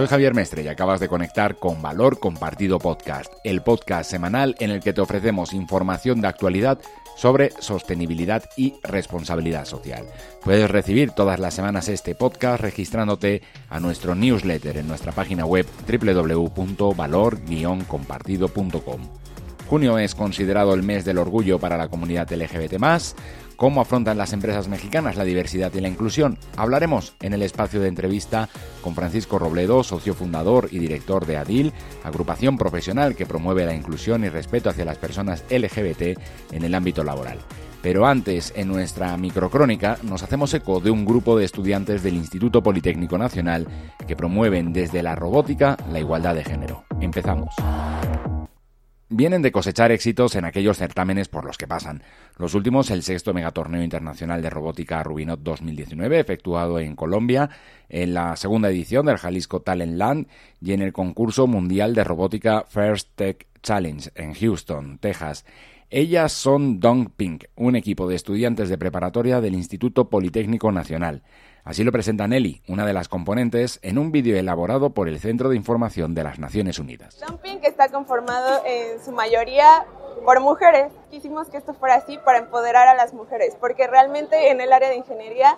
Soy Javier Mestre y acabas de conectar con Valor Compartido Podcast, el podcast semanal en el que te ofrecemos información de actualidad sobre sostenibilidad y responsabilidad social. Puedes recibir todas las semanas este podcast registrándote a nuestro newsletter en nuestra página web www.valor-compartido.com. Junio es considerado el mes del orgullo para la comunidad LGBT+, ¿Cómo afrontan las empresas mexicanas la diversidad y la inclusión? Hablaremos en el espacio de entrevista con Francisco Robledo, socio fundador y director de ADIL, agrupación profesional que promueve la inclusión y respeto hacia las personas LGBT en el ámbito laboral. Pero antes, en nuestra microcrónica, nos hacemos eco de un grupo de estudiantes del Instituto Politécnico Nacional que promueven desde la robótica la igualdad de género. Empezamos vienen de cosechar éxitos en aquellos certámenes por los que pasan. Los últimos, el sexto megatorneo internacional de robótica Rubinot 2019, efectuado en Colombia, en la segunda edición del Jalisco Talent Land y en el concurso mundial de robótica First Tech Challenge en Houston, Texas. Ellas son Dong Pink, un equipo de estudiantes de preparatoria del Instituto Politécnico Nacional. Así lo presenta Nelly, una de las componentes, en un vídeo elaborado por el Centro de Información de las Naciones Unidas. Pink está conformado en su mayoría por mujeres. Quisimos que esto fuera así para empoderar a las mujeres, porque realmente en el área de ingeniería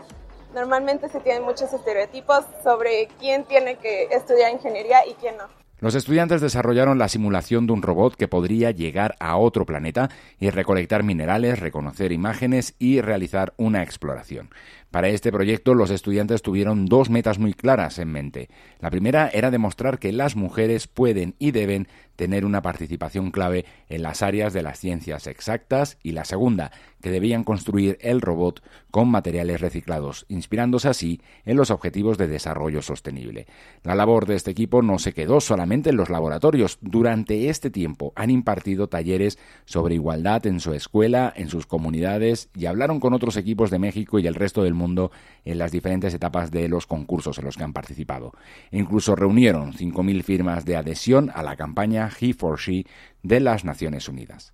normalmente se tienen muchos estereotipos sobre quién tiene que estudiar ingeniería y quién no. Los estudiantes desarrollaron la simulación de un robot que podría llegar a otro planeta y recolectar minerales, reconocer imágenes y realizar una exploración. Para este proyecto los estudiantes tuvieron dos metas muy claras en mente. La primera era demostrar que las mujeres pueden y deben tener una participación clave en las áreas de las ciencias exactas y la segunda, que debían construir el robot con materiales reciclados, inspirándose así en los objetivos de desarrollo sostenible. La labor de este equipo no se quedó solamente en los laboratorios. Durante este tiempo han impartido talleres sobre igualdad en su escuela, en sus comunidades y hablaron con otros equipos de México y el resto del mundo en las diferentes etapas de los concursos en los que han participado. incluso reunieron 5.000 firmas de adhesión a la campaña He for She de las Naciones Unidas.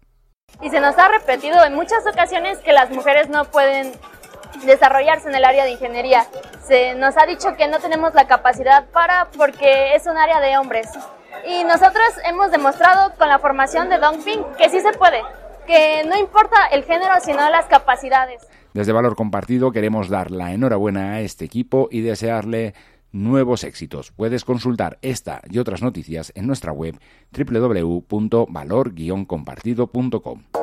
Y se nos ha repetido en muchas ocasiones que las mujeres no pueden desarrollarse en el área de ingeniería. Se nos ha dicho que no tenemos la capacidad para porque es un área de hombres. Y nosotros hemos demostrado con la formación de Dongping que sí se puede, que no importa el género sino las capacidades. Desde Valor Compartido queremos dar la enhorabuena a este equipo y desearle nuevos éxitos. Puedes consultar esta y otras noticias en nuestra web www.valor-compartido.com.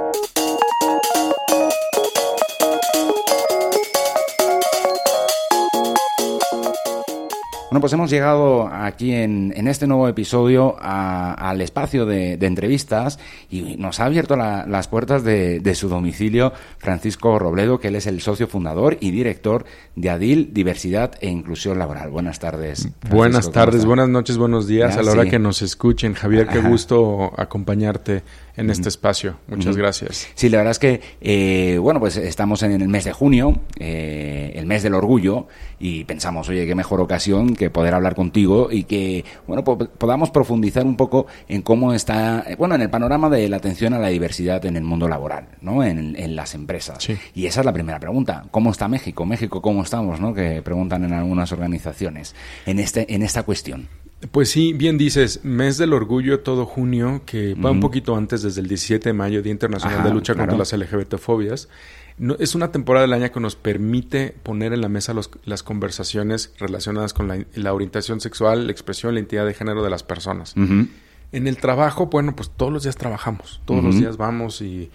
Bueno, pues hemos llegado aquí en, este nuevo episodio al espacio de, entrevistas y nos ha abierto las puertas de, su domicilio Francisco Robledo, que él es el socio fundador y director de ADIL, Diversidad e Inclusión Laboral. Buenas tardes. buenas tardes, buenas noches, buenos días a la hora que nos escuchen. Javier, qué gusto acompañarte en este espacio. Muchas gracias. Sí, la verdad es que, eh, bueno, pues estamos en el mes de junio, eh, el mes del orgullo, y pensamos, oye, qué mejor ocasión que poder hablar contigo y que, bueno, podamos profundizar un poco en cómo está, bueno, en el panorama de la atención a la diversidad en el mundo laboral, ¿no? En, las empresas. Y esa es la primera pregunta. ¿Cómo está México? México, ¿cómo estamos? ¿no? Que preguntan en algunas organizaciones en, este, en esta cuestión. Pues sí, bien dices, mes del orgullo todo junio, que va un poquito antes, desde el 17 de mayo, Día Internacional de Lucha contra las LGBTfobias. No, es una temporada del año que nos permite poner en la mesa las conversaciones relacionadas con la, orientación sexual, la expresión, la identidad de género de las personas. En el trabajo, bueno, pues todos los días trabajamos, todos los días vamos y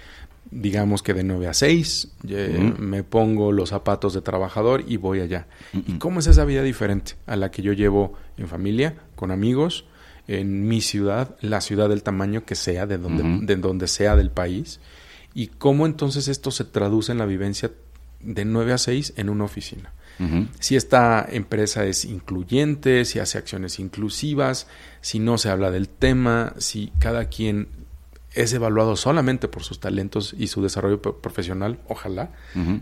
digamos que de 9 a 6, me pongo los zapatos de trabajador y voy allá. ¿Y cómo es esa vida diferente a la que yo llevo en familia, con amigos, en mi ciudad, la ciudad del tamaño que sea, de donde, de donde sea del país? ¿Y cómo entonces esto se traduce en la vivencia de 9 a 6 en una oficina? Si esta empresa es incluyente, si hace acciones inclusivas, si no se habla del tema, si cada quien es evaluado solamente por sus talentos y su desarrollo profesional, ojalá,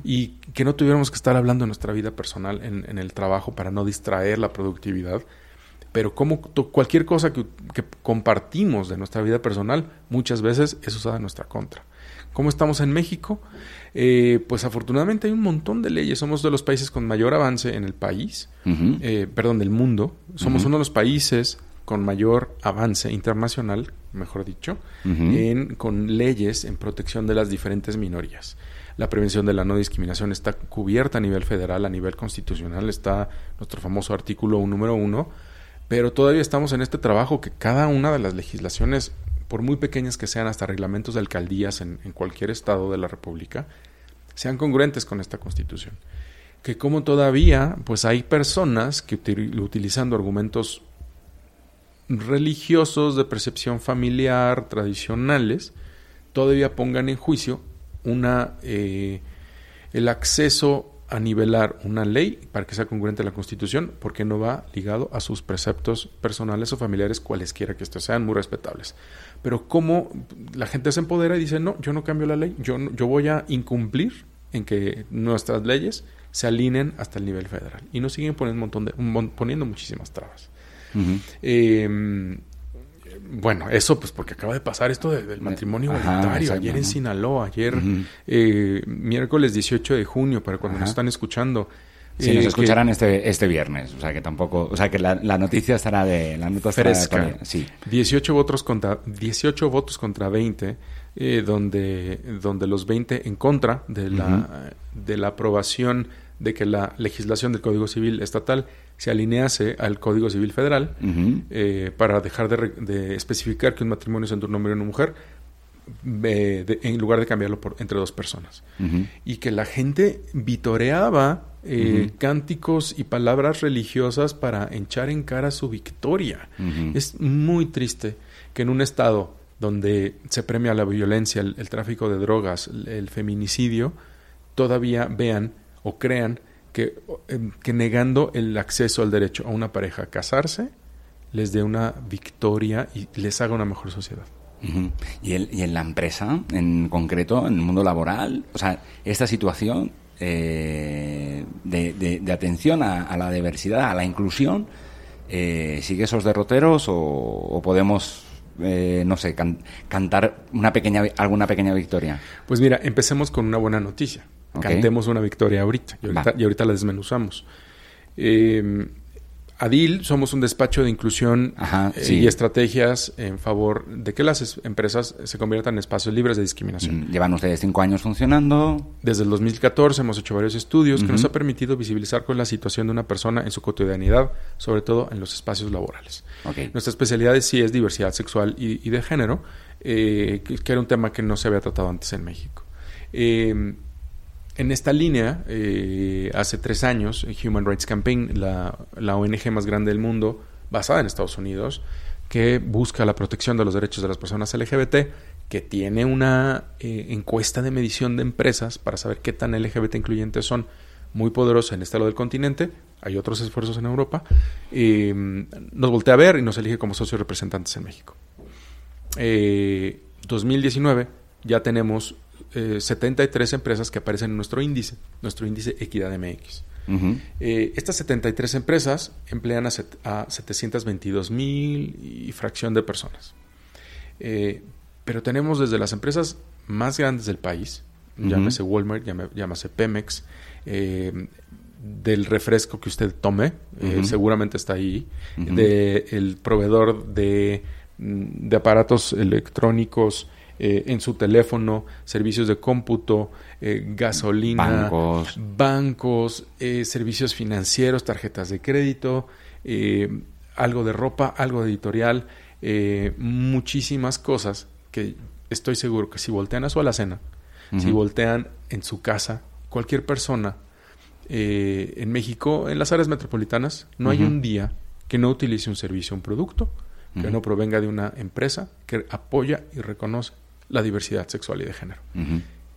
y que no tuviéramos que estar hablando de nuestra vida personal en, el trabajo para no distraer la productividad, pero como cualquier cosa que, compartimos de nuestra vida personal muchas veces es usada en nuestra contra. ¿Cómo estamos en México? Eh, pues afortunadamente hay un montón de leyes. Somos de los países con mayor avance en el país, eh, perdón, del mundo. Somos uno de los países con mayor avance internacional, mejor dicho, en, con leyes en protección de las diferentes minorías. La prevención de la no discriminación está cubierta a nivel federal, a nivel constitucional, está nuestro famoso artículo número uno, pero todavía estamos en este trabajo que cada una de las legislaciones, por muy pequeñas que sean, hasta reglamentos de alcaldías en, cualquier estado de la República, sean congruentes con esta constitución. Que como todavía, pues hay personas que utilizando argumentos religiosos de percepción familiar tradicionales todavía pongan en juicio una eh, el acceso a nivelar una ley para que sea congruente a la Constitución, porque no va ligado a sus preceptos personales o familiares, cualesquiera que estos sean, muy respetables. Pero como la gente se empodera y dice, no, yo no cambio la ley, yo, yo voy a incumplir en que nuestras leyes se alineen hasta el nivel federal. Y nos siguen poniendo, un montón de, poniendo muchísimas trabas. Bueno, eso pues porque acaba de pasar esto del matrimonio voluntario, ayer en Sinaloa, ayer eh, miércoles 18 de junio, para cuando nos están escuchando. Si nos eh, escucharán este, este viernes, o sea que tampoco, o sea que la, noticia estará de la nota fresca. sí. 18 votos contra 18 votos contra 20, eh, donde donde los 20 en contra de la de la aprobación de que la legislación del Código Civil estatal se alinease al Código Civil Federal eh, para dejar de, especificar que un matrimonio es entre un hombre y una mujer eh, en lugar de cambiarlo por, entre dos personas. Y que la gente vitoreaba eh, cánticos y palabras religiosas para echar en cara su victoria. Es muy triste que en un estado donde se premia la violencia, el tráfico de drogas, el feminicidio, todavía vean o crean Em, que, negando el acceso al derecho a una pareja a casarse les dé una victoria y les haga una mejor sociedad. ¿Y, ¿Y, en la empresa, en concreto, en el mundo laboral? O sea, esta situación eh, de, atención a, la diversidad, a la inclusión, eh, ¿sigue esos derroteros o, podemos, eh, no sé, cantar una pequeña, alguna pequeña victoria? Pues mira, empecemos con una buena noticia. Cantemos una victoria ahorita y ahorita, la desmenuzamos. Eh, Adil, somos un despacho de inclusión eh, y estrategias en favor de que las empresas se conviertan en espacios libres de discriminación. Mm, llevan ustedes cinco años funcionando. Desde el 2014 hemos hecho varios estudios que nos ha permitido visibilizar con la situación de una persona en su cotidianidad, sobre todo en los espacios laborales. Nuestra especialidad sí es diversidad sexual y, de género, eh, que, era un tema que no se había tratado antes en México. Eh, en esta línea, eh, hace tres años, Human Rights Campaign, la, ONG más grande del mundo, basada en Estados Unidos, que busca la protección de los derechos de las personas LGBT, que tiene una eh, encuesta de medición de empresas para saber qué tan LGBT incluyentes son, muy poderosa en este lado del continente, hay otros esfuerzos en Europa, nos voltea a ver y nos elige como socios representantes en México. 2019 eh, ya tenemos 73 eh, empresas que aparecen en nuestro índice, nuestro índice Equidad MX. Eh, estas 73 empresas emplean a, 722 mil y fracción de personas. Eh, pero tenemos desde las empresas más grandes del país, llámese Walmart, llámese Pemex, del refresco que usted tome, seguramente está ahí, del proveedor de, de, aparatos electrónicos eh, en su teléfono, servicios de cómputo, eh, gasolina, bancos, servicios financieros, tarjetas de crédito, algo de ropa, algo de editorial, muchísimas cosas que estoy seguro que si voltean a su alacena, si voltean en su casa, cualquier persona eh, en México, en las áreas metropolitanas, no hay un día que no utilice un servicio, un producto, que no provenga de una empresa que apoya y reconoce la diversidad sexual y de género.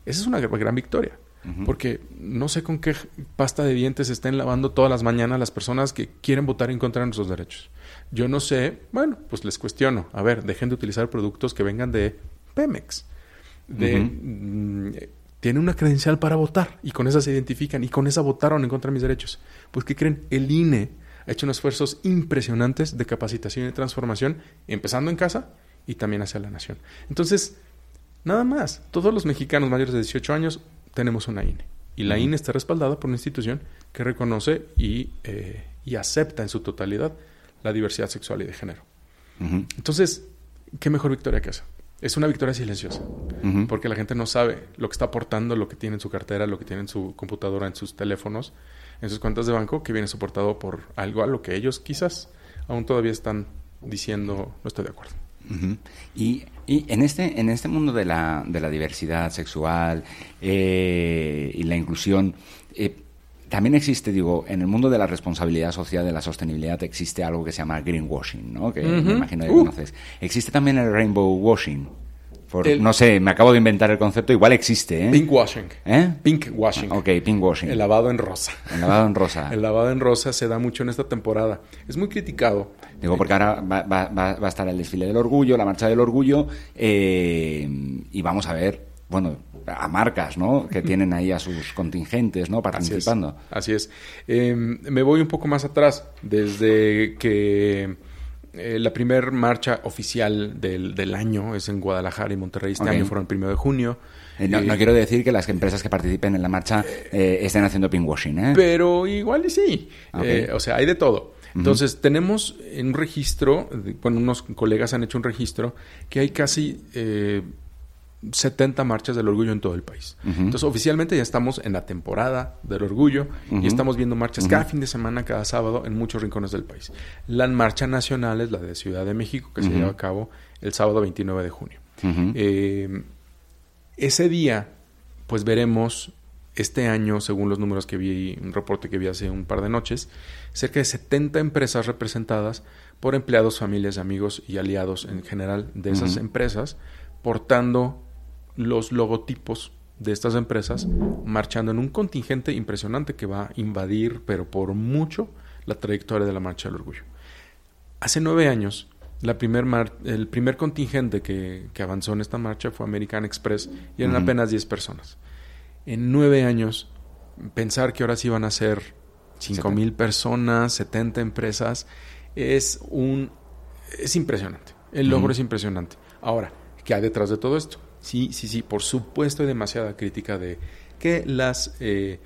Esa es una gran victoria. Porque no sé con qué pasta de dientes estén lavando todas las mañanas las personas que quieren votar en contra de nuestros derechos. Yo no sé, bueno, pues les cuestiono. A ver, dejen de utilizar productos que vengan de Pemex, de tiene una credencial para votar y con esa se identifican y con esa votaron en contra de mis derechos. Pues ¿qué creen? El INE ha hecho unos esfuerzos impresionantes de capacitación y transformación, empezando en casa y también hacia la nación. Entonces, nada más, todos los mexicanos mayores de 18 años tenemos una INE y la INE está respaldada por una institución que reconoce y, eh, y, acepta en su totalidad la diversidad sexual y de género. Entonces, ¿qué mejor victoria que esa? es una victoria silenciosa, porque la gente no sabe lo que está aportando, lo que tiene en su cartera, lo que tiene en su computadora, en sus teléfonos, en sus cuentas de banco, que viene soportado por algo a lo que ellos quizás aún todavía están diciendo no estoy de acuerdo. Y, y, en este en este mundo de la, de la diversidad sexual eh, y la inclusión, eh, también existe, digo, en el mundo de la responsabilidad social, de la sostenibilidad, existe algo que se llama greenwashing, ¿no? Que me imagino que uh. conoces. Existe también el rainbow washing. No sé, me acabo de inventar el concepto, igual existe, ¿eh? Pinkwashing. ¿Eh? Pinkwashing. Ok, pinkwashing. El lavado en rosa. El lavado en rosa. el lavado en rosa se da mucho en esta temporada. Es muy criticado. Digo, porque ahora va, a estar el desfile del orgullo, la marcha del orgullo, eh, y vamos a ver, bueno, a marcas, ¿no? Que tienen ahí a sus contingentes, ¿no? Participando. Así es. Em, me voy un poco más atrás, desde que eh, la primera marcha oficial del, del, año es en Guadalajara y Monterrey. Este año fueron el primero de junio. Eh, no, no, quiero decir que las empresas que participen en la marcha eh, estén haciendo pinkwashing, ¿eh? Pero igual y sí. o sea, hay de todo. Entonces, tenemos en un registro, bueno, unos colegas han hecho un registro que hay casi 70 marchas del orgullo en todo el país. Entonces, oficialmente ya estamos en la temporada del orgullo y estamos viendo marchas cada fin de semana, cada sábado, en muchos rincones del país. La marcha nacional es la de Ciudad de México, que se lleva a cabo el sábado 29 de junio. Eh, ese día, pues veremos este año, según los números que vi, un reporte que vi hace un par de noches, cerca de 70 empresas representadas por empleados, familias, amigos y aliados en general de esas empresas, portando los logotipos de estas empresas marchando en un contingente impresionante que va a invadir, pero por mucho, la trayectoria de la Marcha del Orgullo. Hace nueve años, la primer el primer contingente que, avanzó en esta marcha fue American Express y eran apenas diez personas. En nueve años, pensar que ahora sí van a ser cinco mil personas, 70 empresas, es un es impresionante. El logro es impresionante. Ahora, ¿qué hay detrás de todo esto? Sí, sí, sí, por supuesto hay demasiada crítica de que las eh,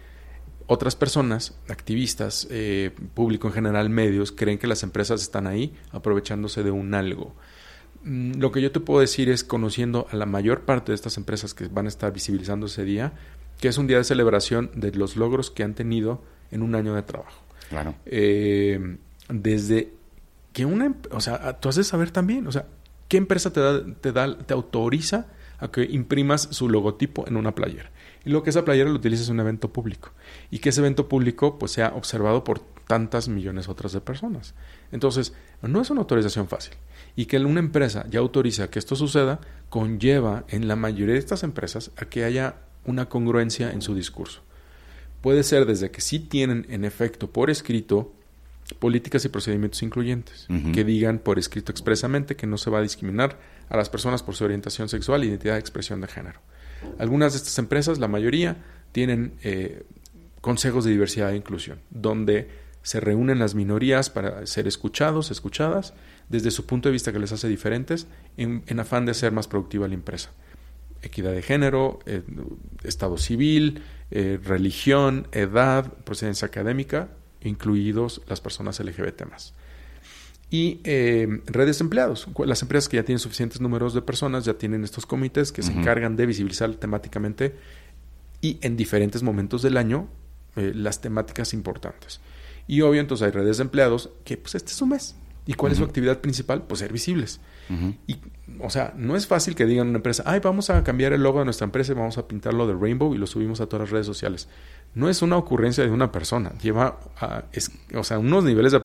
otras personas, activistas, eh, público en general, medios, creen que las empresas están ahí aprovechándose de un algo. Mm, lo que yo te puedo decir es, conociendo a la mayor parte de estas empresas que van a estar visibilizando ese día, que es un día de celebración de los logros que han tenido en un año de trabajo. Claro. Eh, desde que una, o sea, tú de saber también, o sea, ¿qué empresa te da, te da, te autoriza a que imprimas su logotipo en una playera. Y lo que esa playera lo utilices en un evento público. Y que ese evento público pues sea observado por tantas millones otras de personas. Entonces, no es una autorización fácil. Y que una empresa ya autoriza que esto suceda, conlleva en la mayoría de estas empresas a que haya una congruencia en su discurso. Puede ser desde que sí tienen en efecto por escrito políticas y procedimientos incluyentes, que digan por escrito expresamente que no se va a discriminar a las personas por su orientación sexual identidad de expresión de género. Algunas de estas empresas, la mayoría, tienen eh, consejos de diversidad e inclusión, donde se reúnen las minorías para ser escuchados, escuchadas, desde su punto de vista que les hace diferentes, en, afán de hacer más productiva la empresa. equidad de género, eh, estado civil, eh, religión, edad, procedencia académica, incluidos las personas LGBT y eh, redes de empleados. Las empresas que ya tienen suficientes números de personas ya tienen estos comités que se encargan de visibilizar temáticamente y en diferentes momentos del año eh, las temáticas importantes. Y obvio, entonces hay redes de empleados que pues este es su mes. ¿Y cuál es su actividad principal? Pues ser visibles. Y, o sea, no es fácil que digan una empresa, ay, vamos a cambiar el logo de nuestra empresa y vamos a pintarlo de rainbow y lo subimos a todas las redes sociales. No es una ocurrencia de una persona. Lleva, a, o sea, unos niveles de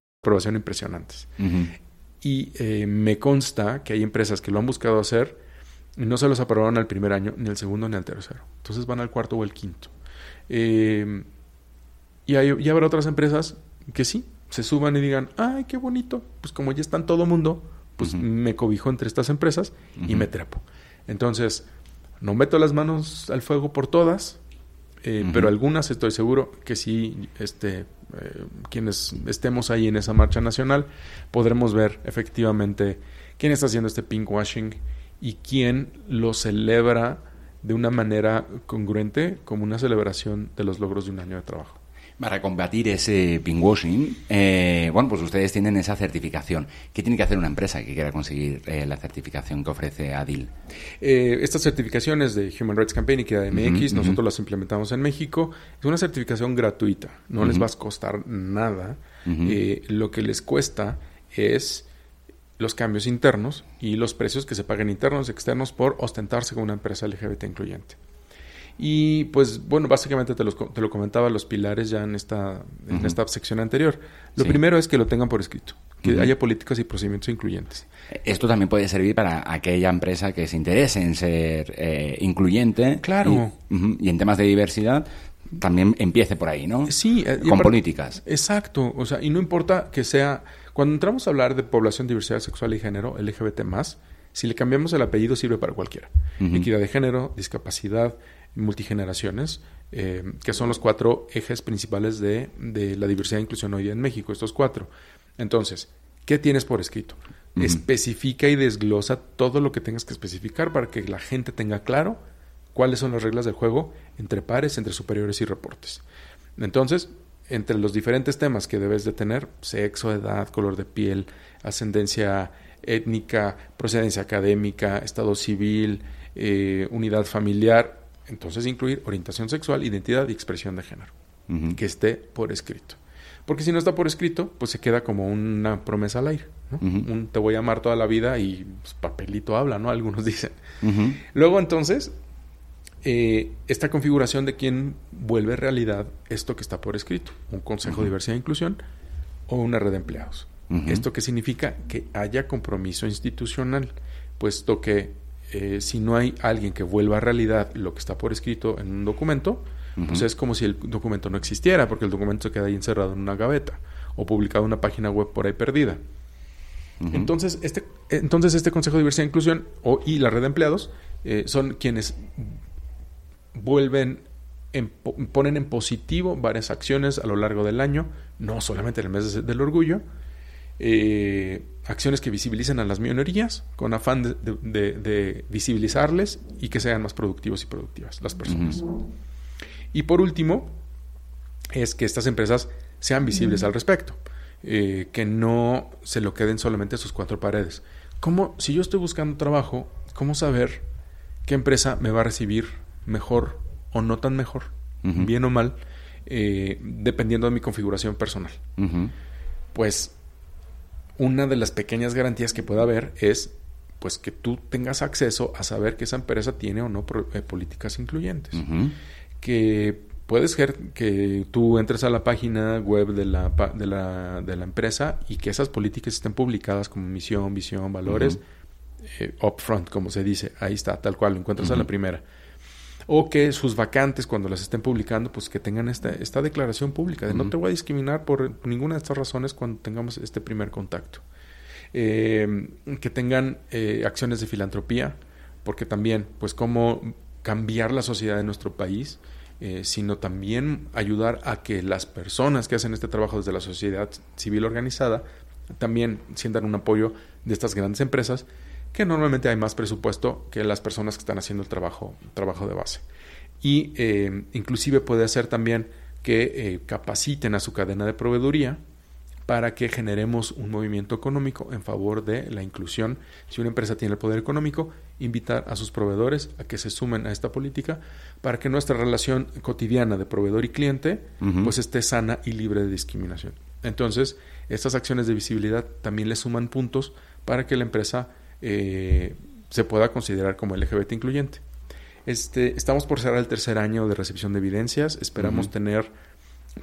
Aprobación impresionantes. Y eh, me consta que hay empresas que lo han buscado hacer y no se los aprobaron al primer año, ni al segundo, ni al tercero. Entonces van al cuarto o el quinto. Eh, y, hay, y habrá otras empresas que sí, se suban y digan, ay, qué bonito. Pues como ya están todo mundo, pues me cobijo entre estas empresas y me trepo. Entonces, no meto las manos al fuego por todas, eh, pero algunas estoy seguro que sí, este, eh, quienes estemos ahí en esa marcha nacional, podremos ver efectivamente quién está haciendo este pinkwashing y quién lo celebra de una manera congruente como una celebración de los logros de un año de trabajo. Para combatir ese pinkwashing, eh, bueno, pues ustedes tienen esa certificación. ¿Qué tiene que hacer una empresa que quiera conseguir eh, la certificación que ofrece ADIL? Eh, estas certificaciones de Human Rights Campaign y que MX, nosotros las implementamos en México. Es una certificación gratuita, no les va a costar nada. lo que les cuesta es los cambios internos y los precios que se paguen internos y externos por ostentarse como una empresa LGBT incluyente. Y pues bueno, básicamente te, te lo comentaba los pilares ya en esta, en esta sección anterior. Lo primero es que lo tengan por escrito, que haya políticas y procedimientos incluyentes. Esto también puede servir para aquella empresa que se interese en ser eh, incluyente. Claro. Y, en temas de diversidad también empiece por ahí, ¿no? Sí. Eh, Con políticas. Exacto. O sea, y no importa que sea... Cuando entramos a hablar de población, diversidad sexual y género, LGBT+, si le cambiamos el apellido sirve para cualquiera. Equidad de género, discapacidad, multigeneraciones, eh, que son los cuatro ejes principales de, la diversidad e inclusión hoy en México, estos cuatro. Entonces, ¿qué tienes por escrito? Especifica y desglosa todo lo que tengas que especificar para que la gente tenga claro cuáles son las reglas del juego entre pares, entre superiores y reportes. Entonces, entre los diferentes temas que debes de tener, sexo, edad, color de piel, ascendencia étnica, procedencia académica, estado civil, eh, unidad familiar, entonces incluir orientación sexual, identidad y expresión de género, que esté por escrito. Porque si no está por escrito, pues se queda como una promesa al aire. Un te voy a amar toda la vida y pues, papelito habla, ¿no? Algunos dicen. Luego entonces, eh, esta configuración de quién vuelve realidad esto que está por escrito. Un consejo de diversidad e inclusión o una red de empleados. ¿Esto qué significa? Que haya compromiso institucional, puesto que eh, si no hay alguien que vuelva a realidad lo que está por escrito en un documento, pues es como si el documento no existiera, porque el documento se queda ahí encerrado en una gaveta o publicado en una página web por ahí perdida. Entonces, este, entonces, este Consejo de Diversidad e Inclusión o, y la red de empleados eh, son quienes vuelven, ponen en positivo varias acciones a lo largo del año, no solamente en el mes del orgullo, eh, acciones que visibilicen a las minorías con afán de, visibilizarles y que sean más productivos y productivas las personas. Y por último, es que estas empresas sean visibles al respecto, eh, que no se lo queden solamente a sus cuatro paredes. ¿Cómo, si yo estoy buscando trabajo, cómo saber qué empresa me va a recibir mejor o no tan mejor, bien o mal, eh, dependiendo de mi configuración personal. Pues una de las pequeñas garantías que puede haber es pues que tú tengas acceso a saber que esa empresa tiene o no eh, políticas incluyentes. Que puedes ser que tú entres a la página web de la, de la, de la empresa y que esas políticas estén publicadas como misión, visión, valores, eh, upfront, como se dice. Ahí está, tal cual, lo encuentras a la primera. O que sus vacantes, cuando las estén publicando, pues que tengan esta, esta declaración pública de no te voy a discriminar por ninguna de estas razones cuando tengamos este primer contacto. Eh, que tengan eh, acciones de filantropía, porque también, pues, cómo cambiar la sociedad de nuestro país, eh, sino también ayudar a que las personas que hacen este trabajo desde la sociedad civil organizada también sientan un apoyo de estas grandes empresas que normalmente hay más presupuesto que las personas que están haciendo el trabajo, trabajo de base. Y inclusive puede ser también que capaciten a su cadena de proveeduría para que generemos un movimiento económico en favor de la inclusión. Si una empresa tiene el poder económico, invitar a sus proveedores a que se sumen a esta política para que nuestra relación cotidiana de proveedor y cliente pues esté sana y libre de discriminación. Entonces, estas acciones de visibilidad también le suman puntos para que la empresa eh, se pueda considerar como LGBT incluyente. Este, estamos por cerrar el tercer año de recepción de evidencias. Esperamos tener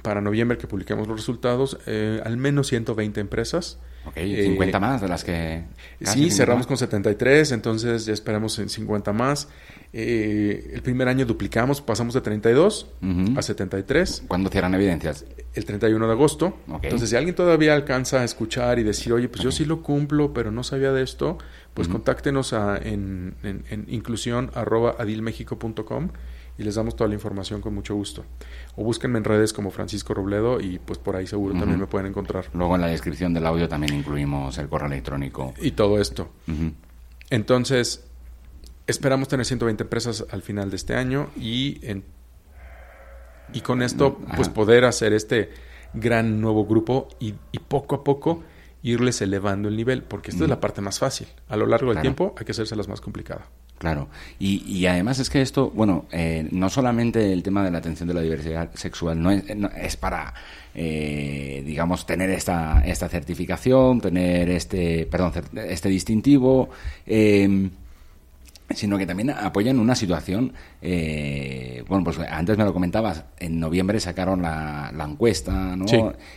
para noviembre que publiquemos los resultados, eh, al menos 120 empresas. Ok, 50 eh, más de las que... Sí, cerramos con 73, entonces ya esperamos en 50 más. Eh, el primer año duplicamos, pasamos de 32 a 73. ¿Cuándo cierran evidencias? El 31 de agosto. Entonces, si alguien todavía alcanza a escuchar y decir, oye, pues yo sí lo cumplo, pero no sabía de esto, pues contáctenos a, en, en, en inclusión y les damos toda la información con mucho gusto. O búsquenme en redes como Francisco Robledo y pues por ahí seguro también me pueden encontrar. Luego en la descripción del audio también incluimos el correo electrónico. Y todo esto. Entonces, esperamos tener 120 empresas al final de este año y, en, y con esto pues poder hacer este gran nuevo grupo y, y poco a poco irles elevando el nivel, porque esta es la parte más fácil. A lo largo del tiempo hay que hacerse las más complicadas. Claro, y, y, además es que esto, bueno, eh, no solamente el tema de la atención de la diversidad sexual no es, para, eh, digamos, tener esta, esta certificación, tener este, perdón, este distintivo, eh, sino que también apoyan una situación, eh, bueno, pues antes me lo comentabas, en noviembre sacaron la, la encuesta, ¿no?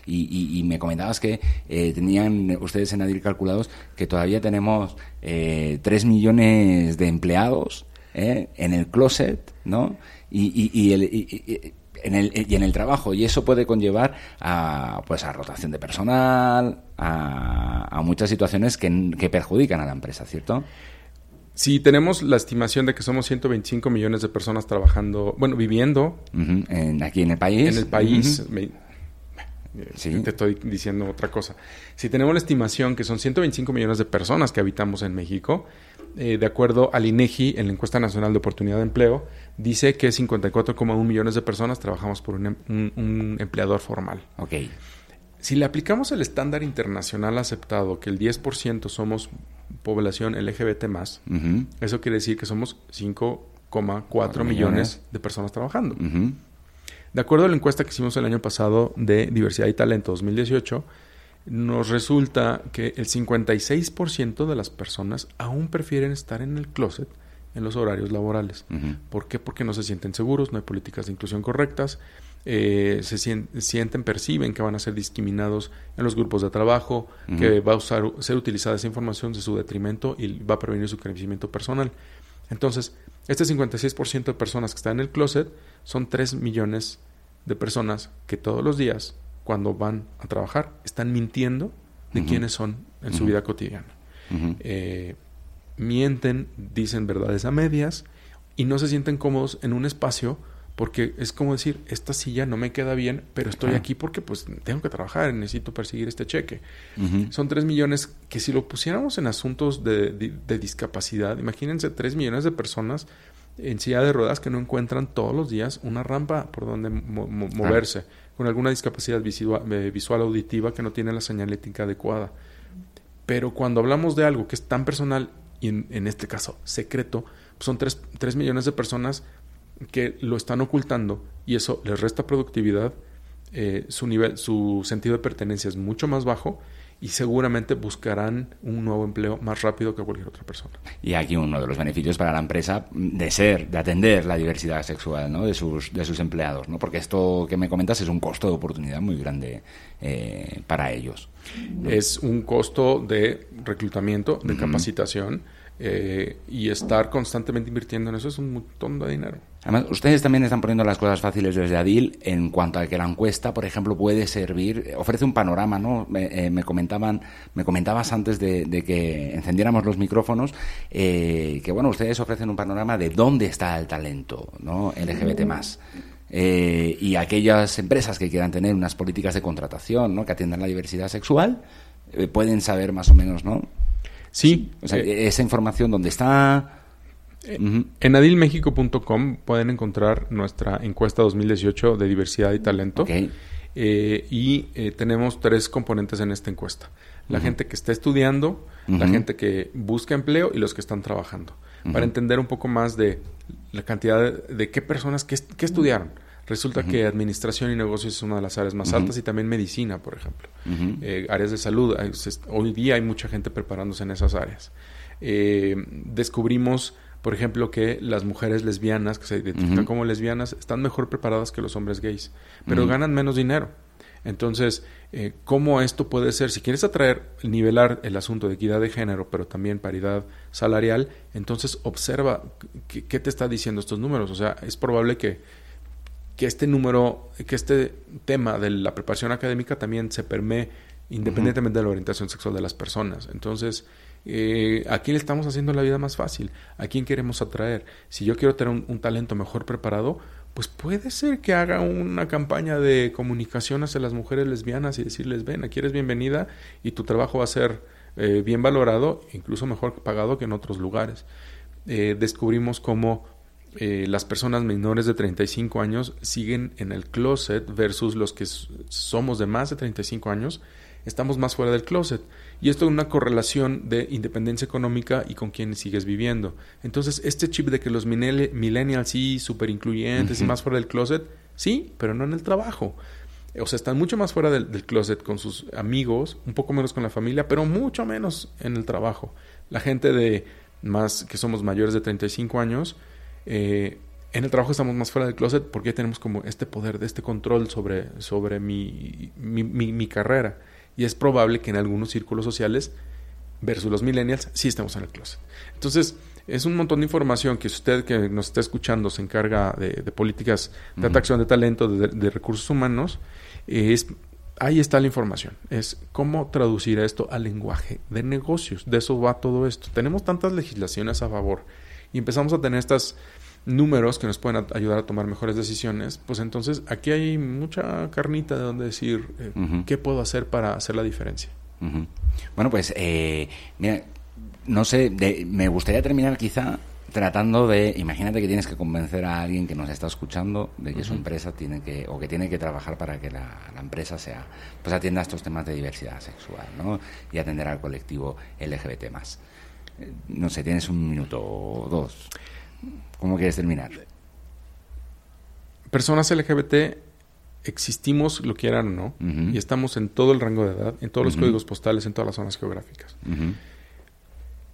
Y, me comentabas que eh, tenían ustedes en Adir calculados que todavía tenemos eh, 3 millones de empleados ¿eh? en el closet, ¿no? Y, y, el, en el, y en el trabajo y eso puede conllevar a pues a rotación de personal a, a muchas situaciones que, que perjudican a la empresa cierto si tenemos la estimación de que somos 125 millones de personas trabajando, bueno, viviendo. en, aquí en el país. En el país. sí. Te estoy diciendo otra cosa. Si tenemos la estimación que son 125 millones de personas que habitamos en México, eh, de acuerdo al INEGI, en la encuesta nacional de oportunidad de empleo, dice que 54,1 millones de personas trabajamos por un, em, un, empleador formal. Ok. Si le aplicamos el estándar internacional aceptado, que el 10% somos población LGBT más, eso quiere decir que somos 5,4 millones de personas trabajando. De acuerdo a la encuesta que hicimos el año pasado de Diversidad y Talento 2018, nos resulta que el 56% de las personas aún prefieren estar en el closet en los horarios laborales. ¿Por qué? Porque no se sienten seguros, no hay políticas de inclusión correctas, eh, se sienten, perciben que van a ser discriminados en los grupos de trabajo, que va a usar, ser utilizada esa información de su detrimento y va a prevenir su crecimiento personal. Entonces, este 56% de personas que están en el closet son 3 millones de personas que todos los días, cuando van a trabajar, están mintiendo de quiénes son en su vida cotidiana. Eh, mienten, dicen verdades a medias y no se sienten cómodos en un espacio porque es como decir, esta silla no me queda bien, pero estoy aquí porque pues tengo que trabajar, necesito perseguir este cheque. Son tres millones que si lo pusiéramos en asuntos de, discapacidad, imagínense tres millones de personas en silla de ruedas que no encuentran todos los días una rampa por donde moverse, con alguna discapacidad visual, eh, visual, auditiva que no tiene la señalética adecuada. Pero cuando hablamos de algo que es tan personal y en, este caso secreto, pues son tres, tres millones de personas que lo están ocultando y eso les resta productividad, eh, su, nivel, su sentido de pertenencia es mucho más bajo y seguramente buscarán un nuevo empleo más rápido que cualquier otra persona. Y aquí uno de los beneficios para la empresa de ser, de atender la diversidad sexual ¿no? de, sus, de sus empleados, ¿no? porque esto que me comentas es un costo de oportunidad muy grande eh, para ellos. Es un costo de reclutamiento, de capacitación eh, y estar constantemente invirtiendo en eso es un montón de dinero. Además, ustedes también están poniendo las cosas fáciles desde Adil en cuanto a que la encuesta, por ejemplo, puede servir, ofrece un panorama, ¿no? Me, eh, comentaban, me comentabas antes de, que encendiéramos los micrófonos eh, que bueno, ustedes ofrecen un panorama de dónde está el talento, ¿no? LGBT más. y aquellas empresas que quieran tener unas políticas de contratación, ¿no? Que atiendan la diversidad sexual, pueden saber más o menos, ¿no? Sí. O sea, eh, esa información donde está... En adilmexico.com pueden encontrar nuestra encuesta 2018 de diversidad y talento. Eh, y eh, tenemos tres componentes en esta encuesta. La gente que está estudiando, la gente que busca empleo y los que están trabajando. Para entender un poco más de la cantidad de, qué personas, qué, estudiaron. Resulta que administración y negocios es una de las áreas más altas y también medicina, por ejemplo. Eh, áreas de salud. Hoy día hay mucha gente preparándose en esas áreas. Eh, descubrimos, por ejemplo, que las mujeres lesbianas, que se identifican como lesbianas, están mejor preparadas que los hombres gays, pero ganan menos dinero. Entonces, eh, ¿cómo esto puede ser? Si quieres atraer, nivelar el asunto de equidad de género, pero también paridad salarial, entonces observa qué te está diciendo estos números. O sea, es probable que que este número, que este tema de la preparación académica también se permee independientemente de la orientación sexual de las personas. Entonces, eh, ¿a quién le estamos haciendo la vida más fácil? ¿A quién queremos atraer? Si yo quiero tener un, talento mejor preparado, pues puede ser que haga una campaña de comunicación hacia las mujeres lesbianas y decirles, ven, aquí eres bienvenida y tu trabajo va a ser eh, bien valorado, incluso mejor pagado que en otros lugares. Eh, descubrimos cómo eh, las personas menores de 35 años siguen en el closet versus los que somos de más de 35 años, estamos más fuera del closet. Y esto es una correlación de independencia económica y con quienes sigues viviendo. Entonces, este chip de que los millennials sí, súper incluyentes y más fuera del closet, sí, pero no en el trabajo. O sea, están mucho más fuera del, del, closet con sus amigos, un poco menos con la familia, pero mucho menos en el trabajo. La gente de más que somos mayores de 35 años, eh, en el trabajo estamos más fuera del closet porque tenemos como este poder, de este control sobre, sobre mi, mi, carrera. Y es probable que en algunos círculos sociales, versus los millennials, sí estemos en el closet. Entonces, es un montón de información que usted que nos está escuchando se encarga de, políticas de atracción de talento, de, recursos humanos, es, ahí está la información. Es cómo traducir esto al lenguaje de negocios. De eso va todo esto. Tenemos tantas legislaciones a favor y empezamos a tener estos números que nos pueden ayudar a tomar mejores decisiones, pues entonces aquí hay mucha carnita de donde decir eh, qué puedo hacer para hacer la diferencia. Bueno, pues eh, mira, no sé, me gustaría terminar quizá tratando de, imagínate que tienes que convencer a alguien que nos está escuchando de que su empresa tiene que, o que tiene que trabajar para que la, empresa sea, pues atienda a estos temas de diversidad sexual, ¿no? Y atender al colectivo LGBT más no sé, tienes un minuto o dos. ¿Cómo quieres terminar? Personas LGBT existimos, lo quieran o no, y estamos en todo el rango de edad, en todos los códigos postales, en todas las zonas geográficas.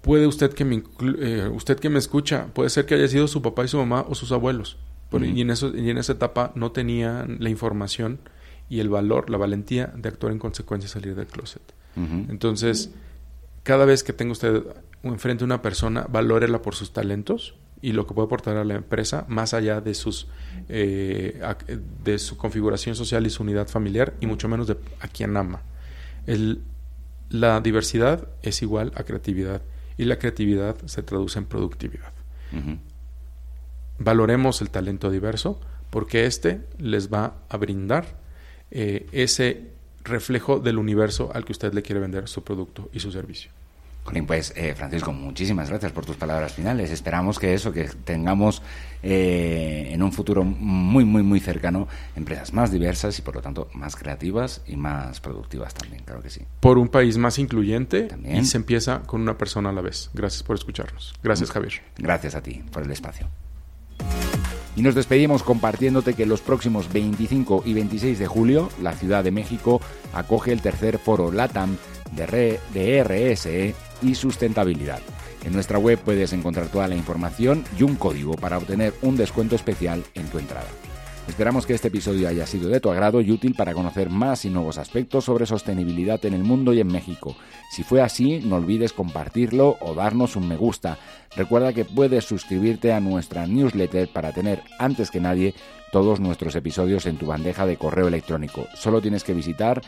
Puede usted que me eh, usted que me escucha, puede ser que haya sido su papá y su mamá o sus abuelos, y, en eso, y en esa etapa no tenían la información y el valor, la valentía de actuar en consecuencia y salir del closet. Entonces, cada vez que tenga usted enfrente a una persona, valórela por sus talentos y lo que puede aportar a la empresa, más allá de sus eh, de su configuración social y su unidad familiar, y mucho menos de a quien ama. El, la diversidad es igual a creatividad y la creatividad se traduce en productividad. Valoremos el talento diverso porque éste les va a brindar eh, ese reflejo del universo al que usted le quiere vender su producto y su servicio. Pues eh, Francisco, muchísimas gracias por tus palabras finales. Esperamos que eso, que tengamos eh, en un futuro muy, muy, muy cercano empresas más diversas y por lo tanto más creativas y más productivas también, claro que sí. Por un país más incluyente y se empieza con una persona a la vez. Gracias por escucharnos. Gracias, Javier. Gracias a ti por el espacio. Y nos despedimos compartiéndote que los próximos 25 y 26 de julio la Ciudad de México acoge el tercer foro LATAM de RSE y sustentabilidad. En nuestra web puedes encontrar toda la información y un código para obtener un descuento especial en tu entrada. Esperamos que este episodio haya sido de tu agrado y útil para conocer más y nuevos aspectos sobre sostenibilidad en el mundo y en México. Si fue así, no olvides compartirlo o darnos un me gusta. Recuerda que puedes suscribirte a nuestra newsletter para tener antes que nadie todos nuestros episodios en tu bandeja de correo electrónico. Solo tienes que visitar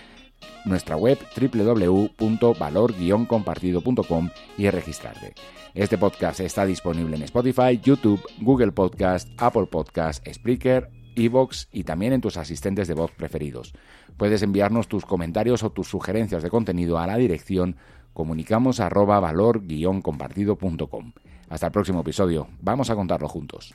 nuestra web www.valor-compartido.com y registrarte. Este podcast está disponible en Spotify, YouTube, Google Podcast, Apple Podcast, Spreaker, Evox y también en tus asistentes de voz preferidos. Puedes enviarnos tus comentarios o tus sugerencias de contenido a la dirección comunicamos valor-compartido.com. Hasta el próximo episodio. Vamos a contarlo juntos.